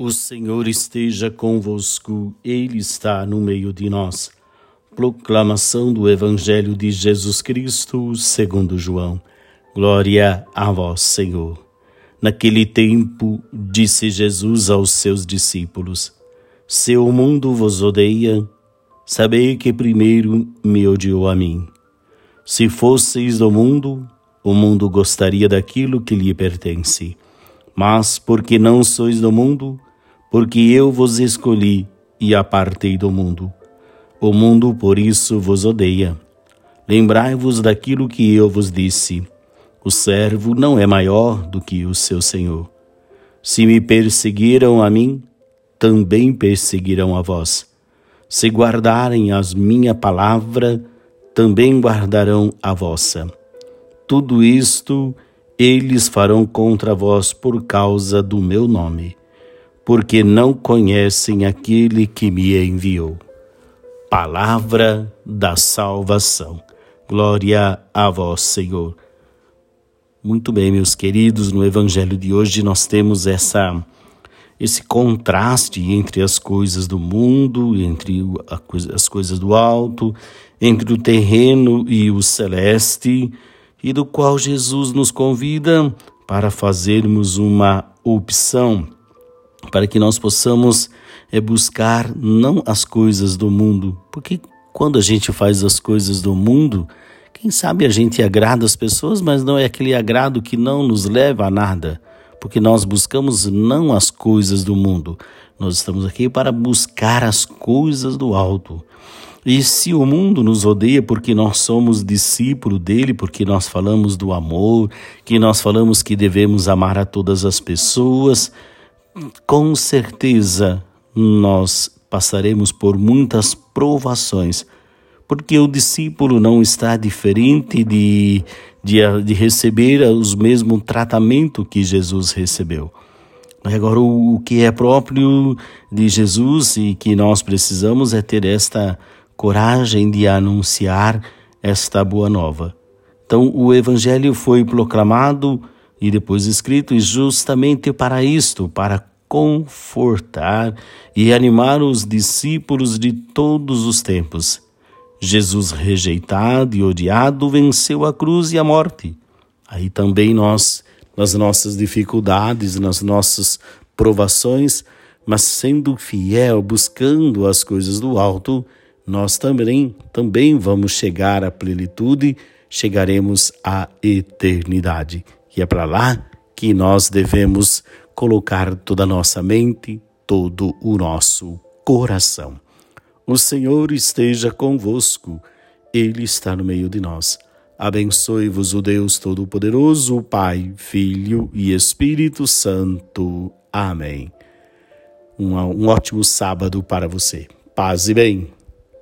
O Senhor esteja convosco, Ele está no meio de nós. Proclamação do Evangelho de Jesus Cristo, segundo João. Glória a vós, Senhor. Naquele tempo, disse Jesus aos seus discípulos: Se o mundo vos odeia, sabei que primeiro me odiou a mim. Se fosseis do mundo, o mundo gostaria daquilo que lhe pertence. Mas porque não sois do mundo, porque eu vos escolhi e apartei do mundo. O mundo por isso vos odeia. Lembrai-vos daquilo que eu vos disse: o servo não é maior do que o seu senhor. Se me perseguiram a mim, também perseguirão a vós. Se guardarem as minha palavra, também guardarão a vossa. Tudo isto eles farão contra vós por causa do meu nome porque não conhecem aquele que me enviou. Palavra da salvação. Glória a vós, Senhor. Muito bem, meus queridos, no evangelho de hoje nós temos essa esse contraste entre as coisas do mundo, entre as coisas do alto, entre o terreno e o celeste, e do qual Jesus nos convida para fazermos uma opção para que nós possamos é, buscar não as coisas do mundo, porque quando a gente faz as coisas do mundo, quem sabe a gente agrada as pessoas, mas não é aquele agrado que não nos leva a nada, porque nós buscamos não as coisas do mundo, nós estamos aqui para buscar as coisas do alto. E se o mundo nos odeia porque nós somos discípulo dele, porque nós falamos do amor, que nós falamos que devemos amar a todas as pessoas, com certeza nós passaremos por muitas provações, porque o discípulo não está diferente de, de, de receber os mesmo tratamento que Jesus recebeu. Agora, o, o que é próprio de Jesus e que nós precisamos é ter esta coragem de anunciar esta boa nova. Então, o Evangelho foi proclamado e depois escrito justamente para isto, para confortar e animar os discípulos de todos os tempos. Jesus, rejeitado e odiado, venceu a cruz e a morte. Aí também nós, nas nossas dificuldades, nas nossas provações, mas sendo fiel, buscando as coisas do alto, nós também, também vamos chegar à plenitude, chegaremos à eternidade. E é para lá que nós devemos colocar toda a nossa mente, todo o nosso coração. O Senhor esteja convosco, Ele está no meio de nós. Abençoe-vos o Deus Todo-Poderoso, Pai, Filho e Espírito Santo. Amém. Um, um ótimo sábado para você. Paz e bem.